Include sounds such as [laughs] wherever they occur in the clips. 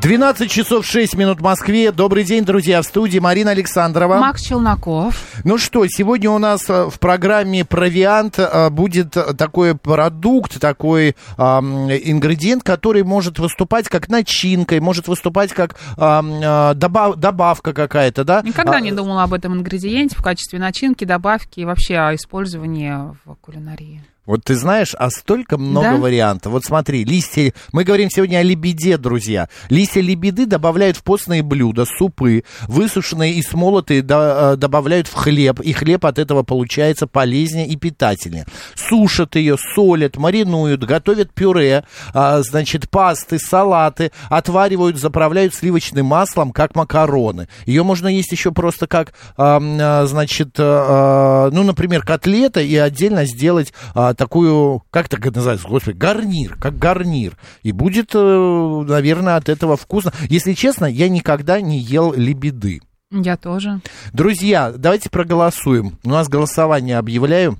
12 часов 6 минут в Москве. Добрый день, друзья, в студии Марина Александрова. Макс Челноков. Ну что, сегодня у нас э, в программе «Провиант» э, будет такой продукт, такой э, ингредиент, который может выступать как начинкой, может выступать как э, добав, добавка какая-то, да? Никогда а, не думала об этом ингредиенте в качестве начинки, добавки и вообще о использовании в кулинарии. Вот ты знаешь, а столько много да? вариантов. Вот смотри, листья... Мы говорим сегодня о лебеде, друзья. Листья лебеды добавляют в постные блюда, супы, высушенные и смолотые до, э, добавляют в хлеб, и хлеб от этого получается полезнее и питательнее. Сушат ее, солят, маринуют, готовят пюре, а, значит, пасты, салаты, отваривают, заправляют сливочным маслом, как макароны. Ее можно есть еще просто как, а, значит, а, ну, например, котлета и отдельно сделать такую, как так это называется, господи, гарнир, как гарнир. И будет, э, наверное, от этого вкусно. Если честно, я никогда не ел лебеды. Я тоже. Друзья, давайте проголосуем. У нас голосование объявляю.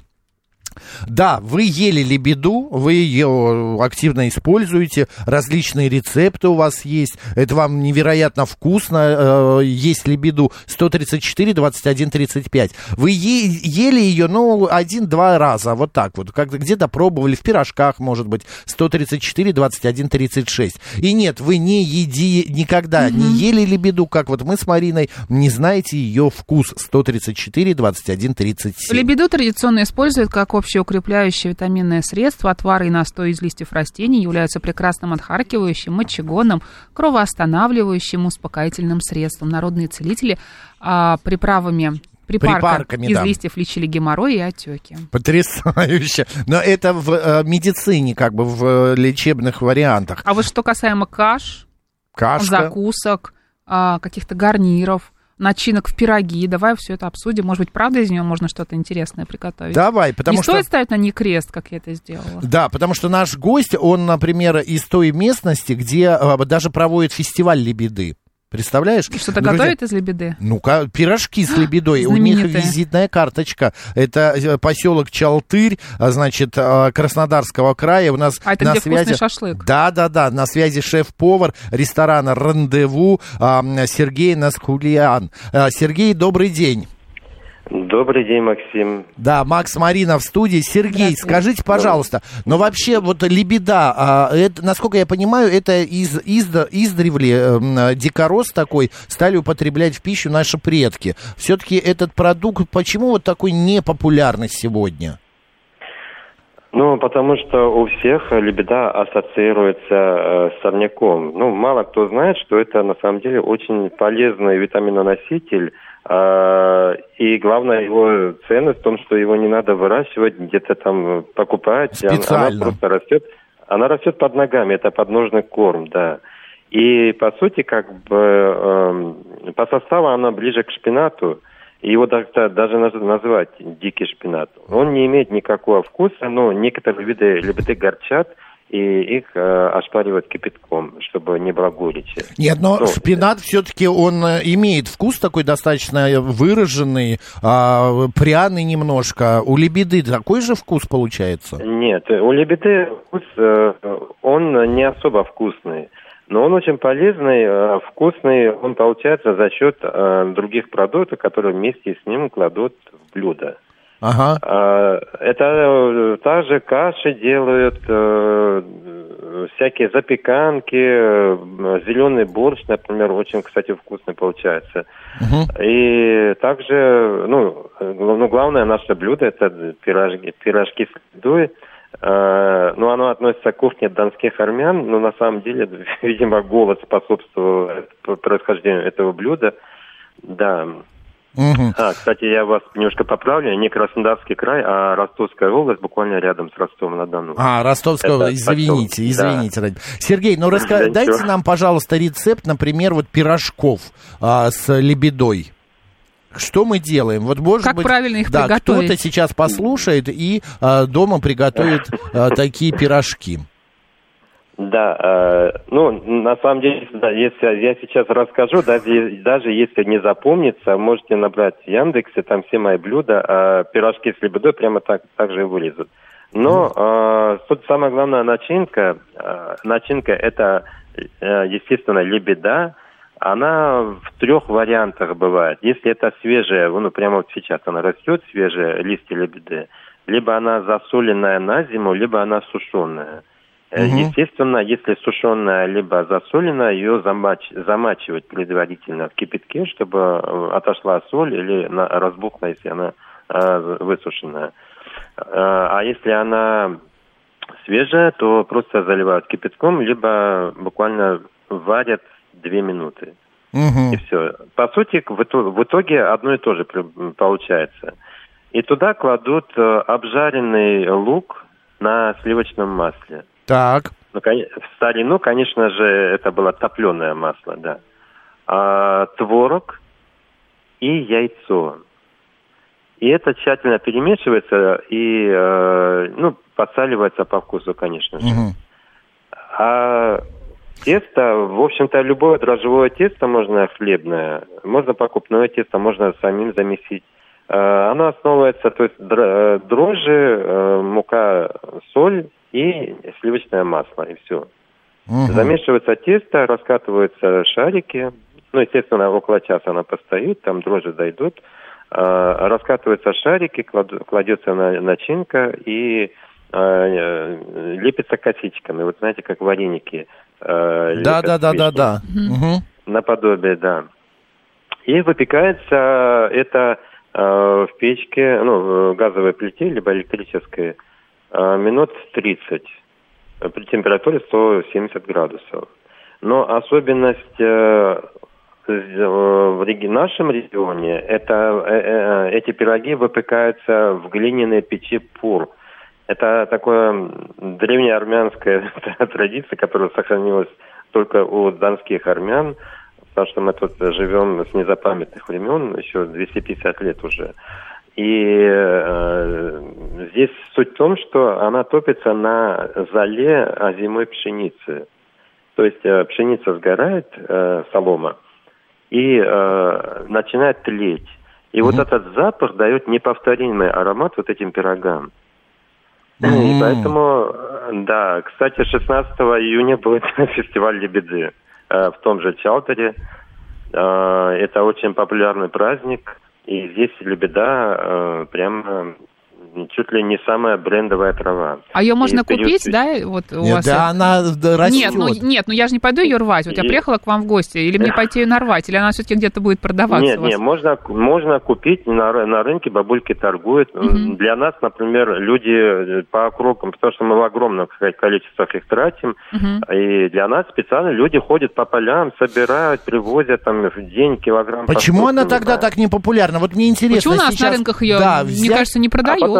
Да, вы ели лебеду, вы ее активно используете, различные рецепты у вас есть, это вам невероятно вкусно, э, есть лебеду 134, 21, 35. Вы е- ели ее, ну, один-два раза, вот так вот, как где-то пробовали, в пирожках, может быть, 134, 21, 36. И нет, вы не еди, никогда mm-hmm. не ели лебеду, как вот мы с Мариной, не знаете ее вкус 134, 21, 37. Лебеду традиционно используют как общеукрепляющее витаминное средство, отвары и настой из листьев растений являются прекрасным отхаркивающим, мочегонным, кровоостанавливающим, успокоительным средством. Народные целители а, приправами припарками из да. листьев лечили геморрой и отеки. Потрясающе. Но это в э, медицине, как бы в э, лечебных вариантах. А вот что касаемо каш, Кашка. закусок, э, каких-то гарниров, начинок в пироги. Давай все это обсудим. Может быть, правда из нее можно что-то интересное приготовить? Давай, потому Не что... стоит ставить на ней крест, как я это сделала. Да, потому что наш гость, он, например, из той местности, где э, даже проводит фестиваль лебеды. Представляешь? Что-то готовят из лебеды? Ну-ка, пирожки с [gasps] лебедой. У них визитная карточка. Это э, поселок Чалтырь, а, значит, а, Краснодарского края. У нас а это на где связи... шашлык? Да, да, да. На связи шеф-повар ресторана «Рандеву» Сергей Наскулиан. Сергей, добрый день. Добрый день, Максим. Да, Макс Марина в студии. Сергей, скажите, пожалуйста, но вообще вот лебеда, а, это, насколько я понимаю, это из, из, издревле э, дикорос такой стали употреблять в пищу наши предки. Все-таки этот продукт, почему вот такой непопулярный сегодня? Ну, потому что у всех лебеда ассоциируется э, с сорняком. Ну, мало кто знает, что это на самом деле очень полезный витаминоноситель, и главная его ценность в том, что его не надо выращивать, где-то там покупать. Специально. Она просто растет. Она растет под ногами, это подножный корм, да. И по сути, как бы э, по составу она ближе к шпинату. Его даже, даже называть дикий шпинат. Он не имеет никакого вкуса, но некоторые виды лебеды горчат, и их э, ошпаривать кипятком, чтобы не горечи. Нет, но ну, шпинат все-таки он э, имеет вкус такой достаточно выраженный, э, пряный немножко. У лебеды такой же вкус получается? Нет, у лебеды вкус, э, он не особо вкусный. Но он очень полезный, э, вкусный, он получается за счет э, других продуктов, которые вместе с ним кладут в блюдо. Ага. А, это э, также каши делают, э, всякие запеканки, э, зеленый борщ, например, очень, кстати, вкусный получается. Угу. И также, ну, ну, главное наше блюдо это пирожки, пирожки с ледой. Uh, ну, оно относится к кухне донских армян, но на самом деле, [laughs] видимо, голод способствовал происхождению этого блюда. Да. Угу. А, кстати, я вас немножко поправлю. Не Краснодарский край, а Ростовская область, буквально рядом с Ростовом-на-Дону. А, Ростовская область, извините, извините. Да. Сергей, ну раска... да, дайте нам, пожалуйста, рецепт, например, вот пирожков а, с лебедой. Что мы делаем? Вот может как быть, правильно их да, приготовить? кто-то сейчас послушает и а, дома приготовит а, такие пирожки. Да, э, ну, на самом деле, да, если я сейчас расскажу, даже, даже если не запомнится, можете набрать в Яндексе, там все мои блюда, а пирожки с лебедой прямо так, так же и вылезут. Но э, тут самая главная начинка, э, начинка это, э, естественно, лебеда, она в трех вариантах бывает. Если это свежая, ну прямо вот сейчас она растет, свежая листья лебеды, либо она засоленная на зиму, либо она сушеная. Угу. Естественно, если сушеная либо засоленная, ее замач, замачивать предварительно в кипятке, чтобы э, отошла соль или на, разбухла, если она э, высушенная. Э, а если она свежая, то просто заливают кипятком, либо буквально варят две минуты. Угу. И все. По сути, в итоге, одно и то же получается. И туда кладут э, обжаренный лук на сливочном масле. Так. Ну, в старину, конечно же, это было топленое масло, да. А, творог и яйцо. И это тщательно перемешивается и, э, ну, подсаливается по вкусу, конечно же. Угу. А тесто, в общем-то, любое дрожжевое тесто можно хлебное, можно покупное тесто, можно самим замесить. Э, оно основывается, то есть э, дрожжи, э, мука, соль и сливочное масло, и все. Угу. Замешивается тесто, раскатываются шарики. Ну, естественно, около часа она постоит, там дрожжи дойдут. Раскатываются шарики, кладется начинка и лепится косичками. Вот знаете, как вареники. Да, да, да, да, да. Наподобие, да. И выпекается это Э, в печке, ну, в газовой плите, либо электрической, э, минут 30 при температуре 170 градусов. Но особенность э, в нашем регионе, это эти пироги выпекаются в глиняной печи пур. Это такое древнеармянская [laughs] традиция, которая сохранилась только у донских армян потому что мы тут живем с незапамятных времен, еще 250 лет уже. И э, здесь суть в том, что она топится на зале озимой пшеницы. То есть э, пшеница сгорает, э, солома, и э, начинает тлеть. И mm-hmm. вот этот запах дает неповторимый аромат вот этим пирогам. Mm-hmm. И поэтому, э, да, кстати, 16 июня будет [laughs] фестиваль Лебеды. Э, в том же Чалтере. Э, это очень популярный праздник, и здесь лебеда э, прямо чуть ли не самая брендовая трава. А ее можно и купить, период... да? Вот у нет, вас да, она растет. Нет, ну, нет, ну я же не пойду ее рвать. Вот и... я приехала к вам в гости, или мне пойти ее нарвать, или она все-таки где-то будет продаваться? Нет, нет, можно, можно купить на, на рынке, бабульки торгуют. Угу. Для нас, например, люди по округам, потому что мы в огромном количествах их тратим, угу. и для нас специально люди ходят по полям, собирают, привозят там в день килограмм. Почему она тогда так не популярна? Вот мне интересно. Почему у нас сейчас... на рынках ее, да, взять... мне кажется, не продают? А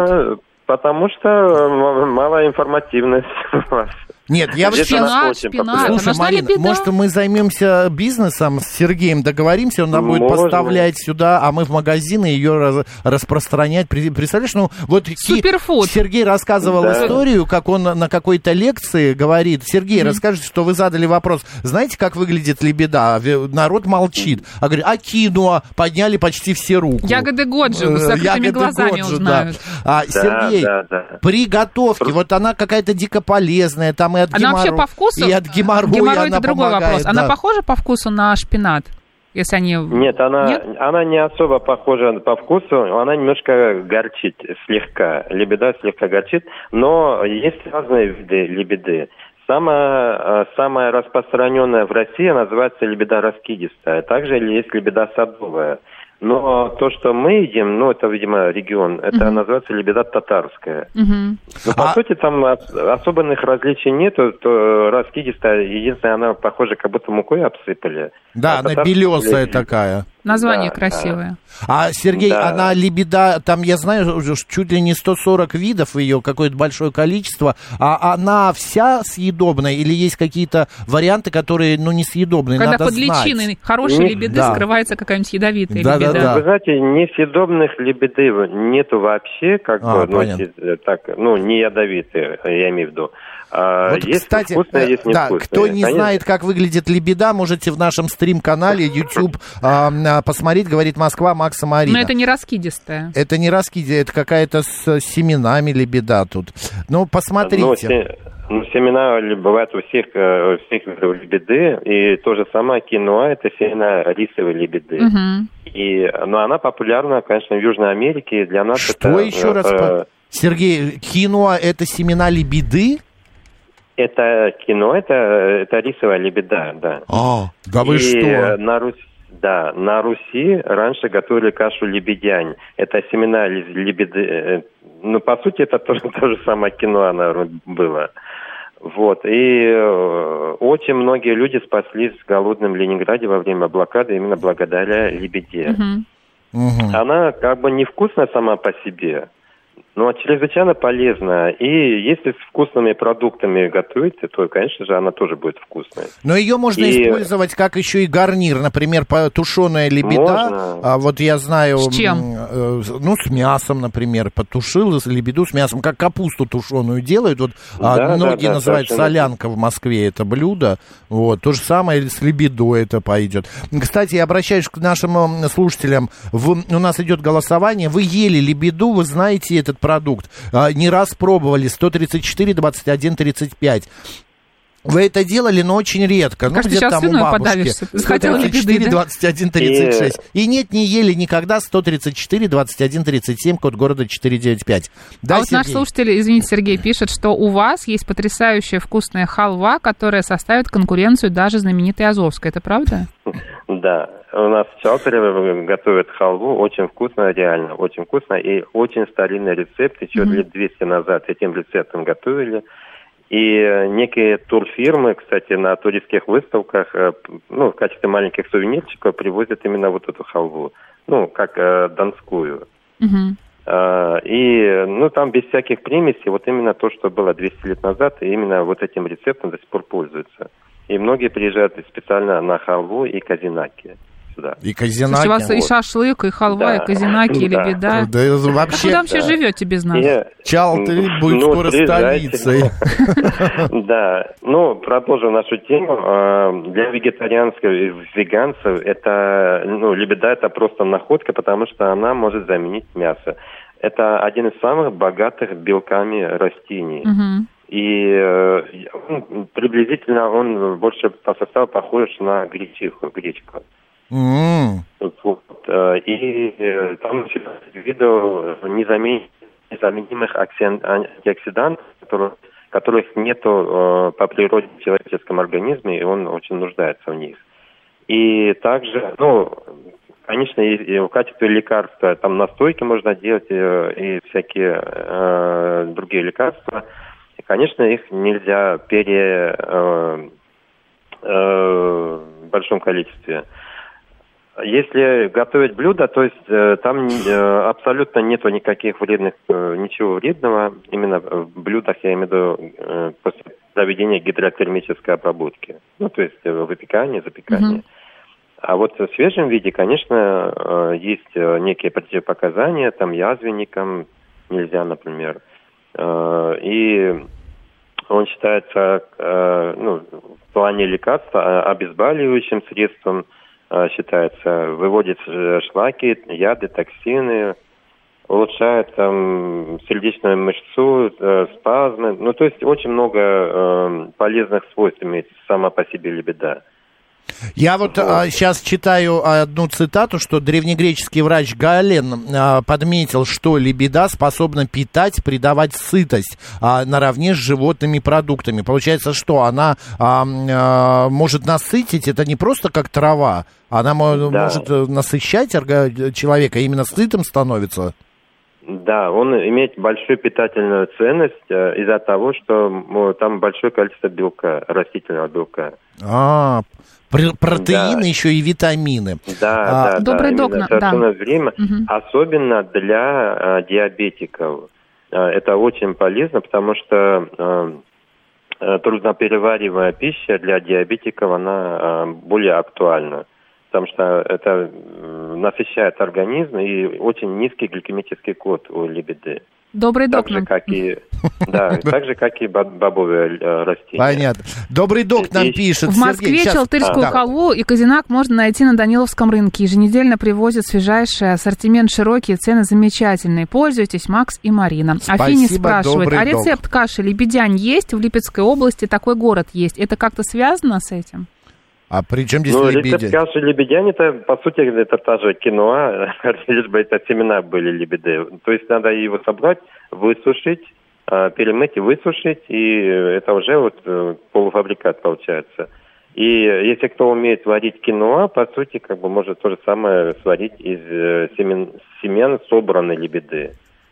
потому, что мало информативность [laughs] у вас. Нет, я вообще... Шпинат, шпинат. Слушай, Марина, может, мы займемся бизнесом с Сергеем, договоримся, он нам будет поставлять сюда, а мы в магазины ее раз, распространять. Представляешь, ну вот Суперфуд. Сергей рассказывал да. историю, как он на какой-то лекции говорит. Сергей, mm-hmm. расскажите, что вы задали вопрос. Знаете, как выглядит лебеда? Народ молчит. А говорит, а кинуа подняли почти все руку. Ягоды Годжи, с закрытыми глазами Годжи, узнают. Да. А, да, Сергей, да, да. при готовке, вот она какая-то дико полезная, там и от она вообще по вкусу? И от геморроя Геморрой это другой помогает, вопрос. Да. Она похожа по вкусу на шпинат? Если они... Нет, она, Нет? она не особо похожа по вкусу, она немножко горчит слегка. Лебеда слегка горчит, но есть разные виды лебеды. Самая, э, самая распространенная в России называется лебеда раскидистая. Также есть лебеда садовая. Но то, что мы едим, ну, это, видимо, регион, это uh-huh. называется лебеда татарская. Uh-huh. Но, по а... сути, там особенных различий нету. То раскидистая, единственное, она похожа, как будто мукой обсыпали. Да, а она белесая такая. Название да, красивое. Да. А, Сергей, да. она лебеда, там, я знаю, уже чуть ли не 140 видов ее, какое-то большое количество. А она вся съедобная или есть какие-то варианты, которые, ну, несъедобные, Когда надо под личиной хорошей не, лебеды да. скрывается какая-нибудь ядовитая да, лебеда. Да, да. Вы знаете, несъедобных лебеды нету вообще, как а, бы, ну, так, ну, не ядовитые, я имею в виду. А, вот, есть кстати, вкусное, есть да, кто не Конечно. знает, как выглядит лебеда, можете в нашем стрим-канале YouTube а, посмотреть, говорит Москва Макса Марина. Но это не раскидистая. Это не раскидистая, это какая-то с семенами лебеда тут. Ну, посмотрите. Ну, ну, семена бывают у всех, э, у всех лебеды, и то же самое киноа, это семена рисовой лебеды. Угу. И, но ну, она популярна, конечно, в Южной Америке, для нас Что это... еще раз? Э, Сергей, киноа это семена лебеды? Это кино, это, это рисовая лебеда, да. А, да вы и что? На Руси, да, на Руси раньше готовили кашу лебедянь. Это семена лебеды. Э, ну, по сути, это [laughs] тоже то же самое кино, она было. Вот. И э, очень многие люди спаслись в голодном Ленинграде во время блокады именно благодаря лебеде. Угу. Она как бы невкусная сама по себе, ну, чрезвычайно полезно. И если с вкусными продуктами готовите, то, конечно же, она тоже будет вкусной. Но ее можно и... использовать как еще и гарнир. Например, тушеная лебеда. Можно. А вот я знаю... С чем? Э, ну, с мясом, например. Потушил лебеду с мясом. Как капусту тушеную делают. Вот а, да, многие да, да, называют солянка в Москве это блюдо. Вот. То же самое с лебедой это пойдет. Кстати, я обращаюсь к нашим слушателям. В, у нас идет голосование. Вы ели лебеду, вы знаете этот продукт. А, не раз пробовали 134, 21, 35. Вы это делали, но очень редко. Ну, где там у бабушки. Подавишься. 134, 21, 36. И... и нет, не ели никогда 134, 21, 37, код города 495. Да, а вот наш слушатель, извините, Сергей, пишет, что у вас есть потрясающая вкусная халва, которая составит конкуренцию даже знаменитой Азовской. Это правда? Да, у нас в Чалтере готовят халву, очень вкусно, реально, очень вкусно, и очень старинный рецепт, еще mm-hmm. лет 200 назад этим рецептом готовили. И некие турфирмы, кстати, на туристских выставках, э, ну, в качестве маленьких сувенирчиков привозят именно вот эту халву, ну, как э, донскую. Mm-hmm. И, ну, там без всяких примесей, вот именно то, что было 200 лет назад, и именно вот этим рецептом до сих пор пользуются. И многие приезжают специально на халву и казинаки сюда. И казинаки. у вас вот. и шашлык, и халва, да. и казинаки, и лебеда. Да, вообще... А куда вообще живете без нас? Чал, ты будет ну, скоро столицей. [laughs] Да. Ну, продолжим нашу тему. А, для вегетарианцев и веганцев это, ну, лебеда это просто находка, потому что она может заменить мясо. Это один из самых богатых белками растений. Угу. И э, приблизительно он больше по составу похож на гречиху, гречку. Mm. Вот, э, и э, там видео незаменимых антиоксидантов, которые, которых нету по природе в человеческом организме, и он очень нуждается в них. И также, ну, конечно, и, и в качестве лекарства там настойки можно делать и, и всякие э, другие лекарства – Конечно, их нельзя пере э, э, в большом количестве. Если готовить блюдо, то есть э, там э, абсолютно нету никаких вредных, э, ничего вредного именно в блюдах, я имею в виду э, после проведения гидротермической обработки. Ну, то есть э, выпекание, запекание. Mm-hmm. А вот в свежем виде, конечно, э, есть э, некие противопоказания, там язвенникам нельзя, например. Э, и он считается э, ну, в плане лекарства обезболивающим средством, считается, выводит шлаки, яды, токсины, улучшает там сердечную мышцу, спазмы. Ну, то есть очень много полезных свойств имеет сама по себе лебеда. Я вот а, сейчас читаю одну цитату, что древнегреческий врач Гален а, подметил, что лебеда способна питать, придавать сытость а, наравне с животными продуктами. Получается, что она а, а, может насытить, это не просто как трава, она да. может э, насыщать человека, именно сытым становится. Да, он имеет большую питательную ценность э, из-за того, что там большое количество белка, растительного белка. А, протеины, да. еще и витамины. Да, а, да, Добрый да, док, да. время, угу. особенно для а, диабетиков. А, это очень полезно, потому что а, а трудноперевариваемая пища для диабетиков, она а, более актуальна. Потому что это насыщает организм и очень низкий гликемический код у лебеды. Добрый Так док же, нам. как и, [laughs] да, так же, как и боб- бобовые э, растения. Понятно. Добрый док нам И- пишет. В Сергей, Москве щас. Челтырскую А, да. халву и казинак можно найти на Даниловском рынке. Еженедельно привозят свежайший ассортимент широкие, цены замечательные. Пользуйтесь, Макс и Марина. Спасибо, Афини спрашивает, а док. рецепт каши лебедянь есть? В Липецкой области такой город есть. Это как-то связано с этим? А при чем здесь Ну, лебеди? рецепт каши лебедянь, это, по сути, это та же киноа, [laughs] лишь бы это семена были лебеды. То есть надо его собрать, высушить, а, перемыть и высушить, и это уже вот э, полуфабрикат получается. И если кто умеет варить киноа, по сути, как бы может то же самое сварить из э, семен, семян собранной лебеды.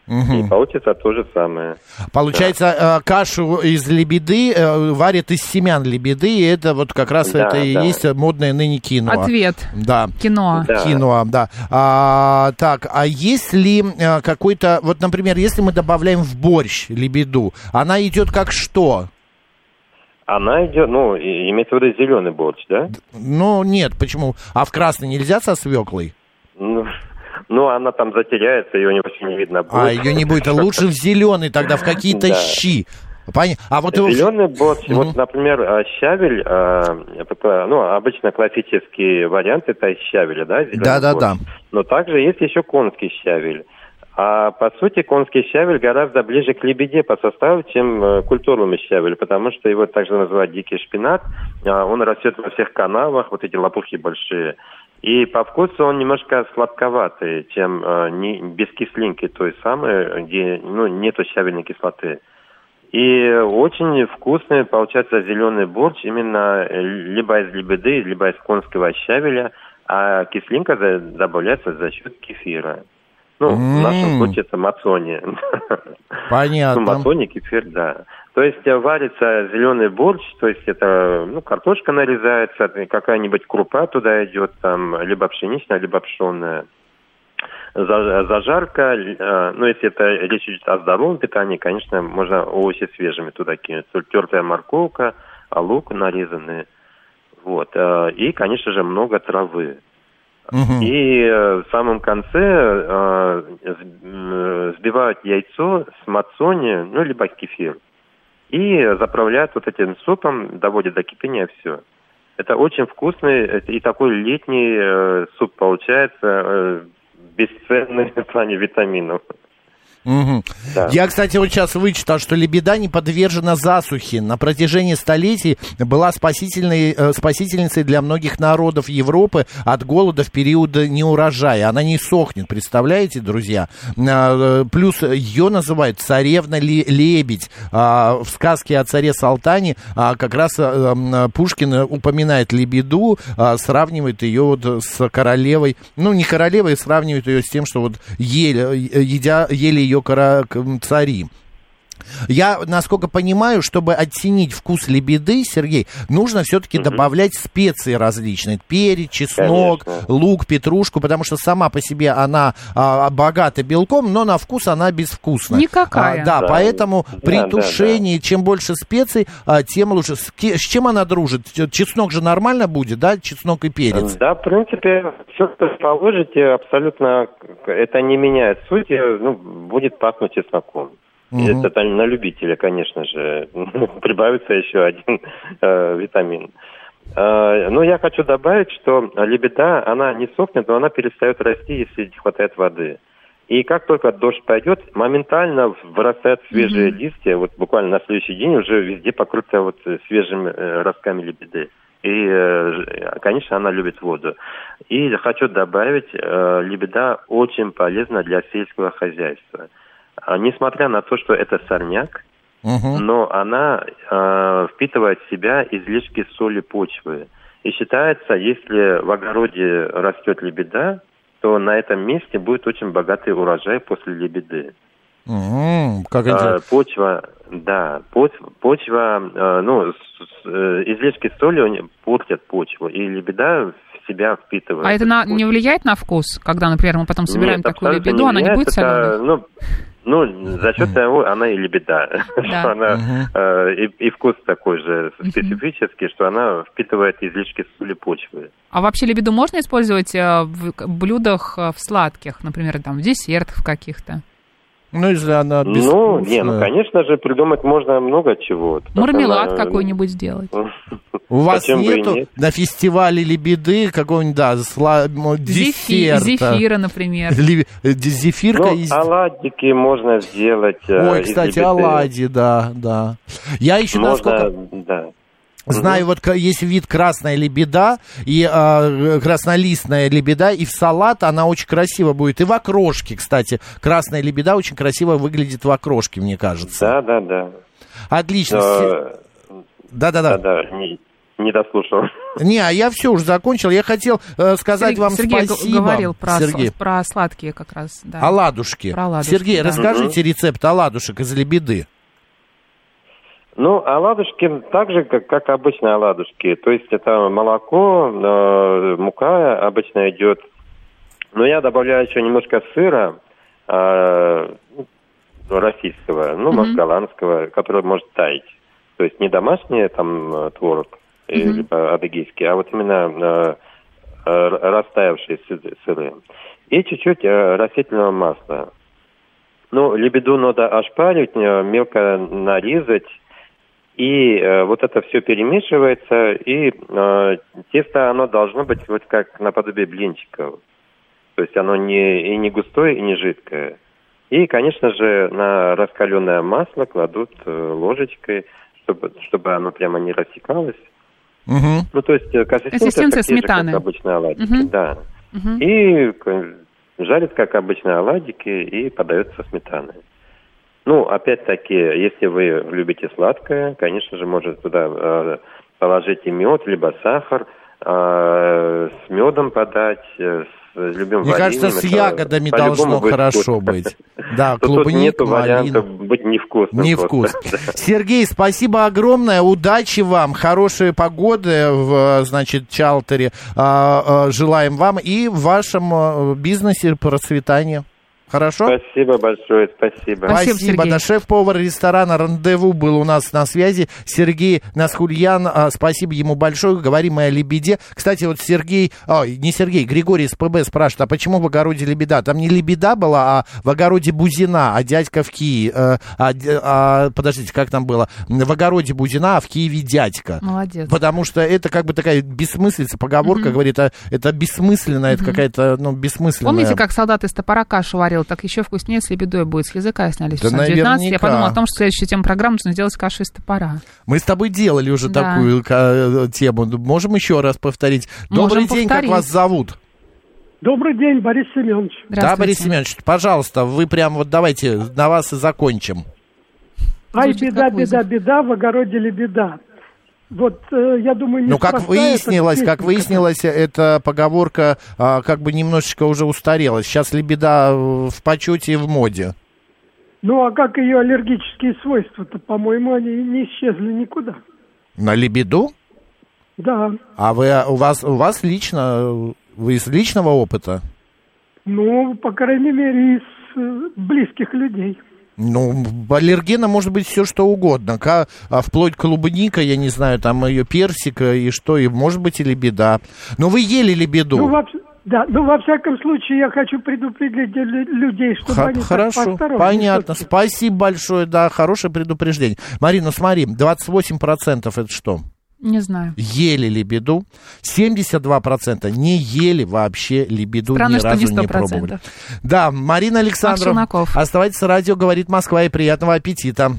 И получится то же самое. Получается, э, кашу из лебеды э, варят из семян лебеды, и это вот как раз Да, это и да. есть модное ныне кино. Ответ. Да. Кино. Да. Киноа, да. А, так, а есть ли э, какой-то, вот, например, если мы добавляем в борщ лебеду, она идет как что? Она идет, ну, и- имеется в виду зеленый борщ, да? Ну, нет, почему? А в красный нельзя со свеклой? Ну, ну, она там затеряется, ее не не видно будет. А, ее не будет. А Лучше в зеленый тогда, в какие-то Да. щи. Понятно. А вот Зеленый борщ, Мгм. вот, например, а, щавель, а, это, кла- ну, обычно классический вариант это из щавеля, да? зелёный Да-да-да. борщ. Но также есть еще конский щавель. А по сути конский щавель гораздо ближе к лебеде по составу, чем э, культурный щавель, потому что его также называют дикий шпинат. А, он растет во всех канавах, вот эти лопухи большие. И по вкусу он немножко сладковатый, чем э, не, без кислинки той самой, где ну, нету щавельной кислоты. И очень вкусный получается зеленый борщ именно э, либо из лебеды, либо из конского щавеля, а кислинка добавляется за счет кефира. Ну, в нашем случае это мацони. Понятно. Ну, мацони, кефир, да. То есть э, варится зеленый борщ, то есть это, ну, картошка нарезается, какая-нибудь крупа туда идет, там, либо пшеничная, либо пшенная. За- Зажарка, э, ну, если это речь идет о здоровом питании, конечно, можно овощи свежими туда кинуть. Тертая морковка, лук нарезанный. Вот. э, И, конечно же, много травы. И э, в самом конце э, сбивают яйцо с мацони, ну, либо кефир. И заправляют вот этим супом, доводят до кипения, все. Это очень вкусный и такой летний э, суп получается, э, бесценный [laughs] в плане витаминов. Мгм. Да. Я, кстати, вот сейчас вычитал, что лебеда не подвержена засухе. На протяжении столетий была спасительной, э, спасительницей для многих народов Европы от голода в период неурожая. Она не сохнет, представляете, друзья? Э, Плюс ее называют царевна-лебедь. А, В сказке о царе Салтане а, как раз э, Пушкин упоминает лебеду, а, сравнивает ее вот с королевой. Ну, не королевой, сравнивает ее с тем, что вот ели, э, едя, ели ее кора- к- м, цари. Я, насколько понимаю, чтобы оттенить вкус лебеды, Сергей, нужно все-таки добавлять специи различные. Перец, чеснок, Конечно. лук, петрушку, потому что сама по себе она а, богата белком, но на вкус она безвкусная. Никакая. А, да, Да. поэтому при Да, да, тушении, чем больше специй, а, тем лучше. С, с чем она дружит? Чеснок же нормально будет, да? Чеснок и перец. Да, в принципе, все, что положите, абсолютно это не меняет сути, ну, будет пахнуть чесноком. Мгм. Это на любителя, конечно же. [laughs] Прибавится еще один э, витамин. Э, но я хочу добавить, что лебеда, она не сохнет, но она перестает расти, если не хватает воды. И как только дождь пойдет, моментально вырастают свежие листья. Вот буквально на следующий день уже везде покрыто вот э, свежими э, ростками лебеды. И, э, конечно, она любит воду. И хочу добавить, э, лебеда очень полезна для сельского хозяйства. А, Несмотря на то, что это сорняк, Мгм. но она э, впитывает в себя излишки соли почвы. И считается, если в огороде растет лебеда, то на этом месте будет очень богатый урожай после лебеды. М, Как интересно. почва, да, поч- почва, э, ну, э, излишки соли они портят почву, и лебеда в себя впитывает. А это на- не влияет на вкус, когда, например, мы потом собираем Нет, такую лебеду, она не будет Это, соленой? Ну, ну, за счет того, она и лебеда. [laughs] Что она, э, и, и вкус такой же специфический, что она впитывает излишки соли почвы. А вообще лебеду можно использовать э, в блюдах э, в сладких, например, там, в десертах каких-то? Ну, если она Ну, не, ну, конечно же, придумать можно много чего. Мармелад она... какой-нибудь сделать. [laughs] У вас нету нет? на фестивале Лебеды какого-нибудь, да, сла... десерта? Зефира, например. [laughs] Э, зефирка ну, из... оладики можно сделать э, Ой, кстати, оладьи, да, да. Я еще можно, насколько... Да. Знаю, угу. вот есть вид красная лебеда и э, краснолистная лебеда, и в салат она очень красиво будет. И в окрошке, кстати, красная лебеда очень красиво выглядит в окрошке, мне кажется. Да, да, да. Отлично. Да, да, да. Да, да. Не, не дослушал. Не, а я все уже закончил. Я хотел э, сказать Сергей, вам Сергей спасибо. говорил про, Сергей. про сладкие как раз. Да. Оладушки. Про оладушки, Сергей, да. расскажите угу. рецепт оладушек из лебеды. Ну, оладушки так же, как, как обычные оладушки. То есть это молоко, э, мука обычно идет. Но я добавляю еще немножко сыра э, российского, ну, mm-hmm. может, голландского, который может таять. То есть не домашний там творог, mm-hmm. либо адыгейский, а вот именно э, растаявшие сыры. И чуть-чуть э, растительного масла. Ну, лебеду надо ошпарить, э, мелко нарезать, и э, вот это все перемешивается, и э, тесто, оно должно быть вот как наподобие блинчиков. То есть оно не, и не густое, и не жидкое. И, конечно же, на раскаленное масло кладут э, ложечкой, чтобы, чтобы оно прямо не рассекалось. Угу. Ну, то есть э, консистенция, сметаны. Же, как обычные оладики, угу. да. Угу. И жарят, как обычные оладики, и подается сметаной. Ну, опять-таки, если вы любите сладкое, конечно же, можно туда э, положить и мед, либо сахар, э, с медом подать, э, с любым Мне вареньем. кажется, с ягодами должно хорошо быть. Да, [laughs] клубника, малина. быть невкусным. Невкус. [laughs] Сергей, спасибо огромное, удачи вам, хорошей погоды в, значит, Чалтере. А, а, желаем вам и в вашем бизнесе процветания. Хорошо? Спасибо большое, спасибо. Спасибо, спасибо. Да, шеф-повар ресторана «Рандеву» был у нас на связи. Сергей Насхульян, а, спасибо ему большое. Говорим мы о лебеде. Кстати, вот Сергей, о, не Сергей, Григорий из ПБ спрашивает, а почему в огороде лебеда? Там не лебеда была, а в огороде Бузина, а дядька в Киеве. Э, а, а, подождите, как там было? В огороде Бузина, а в Киеве дядька. Молодец. Потому что это как бы такая бессмыслица, поговорка mm говорит, а, это бессмысленно, mm это какая-то, ну, бессмысленная. Помните, как солдат из топора кашу варил? Говорил, так еще вкуснее с лебедой будет. С языка сняли в 19 Я подумала о том, что следующую тему программы нужно сделать кашу из топора. Мы с тобой делали уже да. такую э, тему. Можем еще раз повторить. Добрый Можем день, повторить. как вас зовут? Добрый день, Борис Семенович. Да, Борис Семенович, пожалуйста, вы прям вот давайте на вас и закончим. Ай, беда, беда, беда, в огороде ли беда. Вот, э, я думаю, не Ну, как выяснилось, как выяснилось, эта поговорка а, как бы немножечко уже устарела. Сейчас лебеда в почете и в моде. Ну, а как ее аллергические свойства-то, по-моему, они не исчезли никуда. На лебеду? Да. А вы, у вас, у вас лично, вы из личного опыта? Ну, по крайней мере, из э, близких людей. Ну, аллергена может быть все что угодно. К, а вплоть клубника, я не знаю, там ее персика и что, и может быть и лебеда. Но вы ели лебеду? Ну, вообще... Да, ну, во всяком случае, я хочу предупредить людей, чтобы Х- они Хорошо, понятно. Спасибо большое, да, хорошее предупреждение. Марина, смотри, 28% это что? Не знаю. Ели лебеду. 72% не ели вообще лебеду, Странно, ни разу не, не пробовали. Да, Марина Александровна, оставайтесь радио, говорит Москва, и приятного аппетита.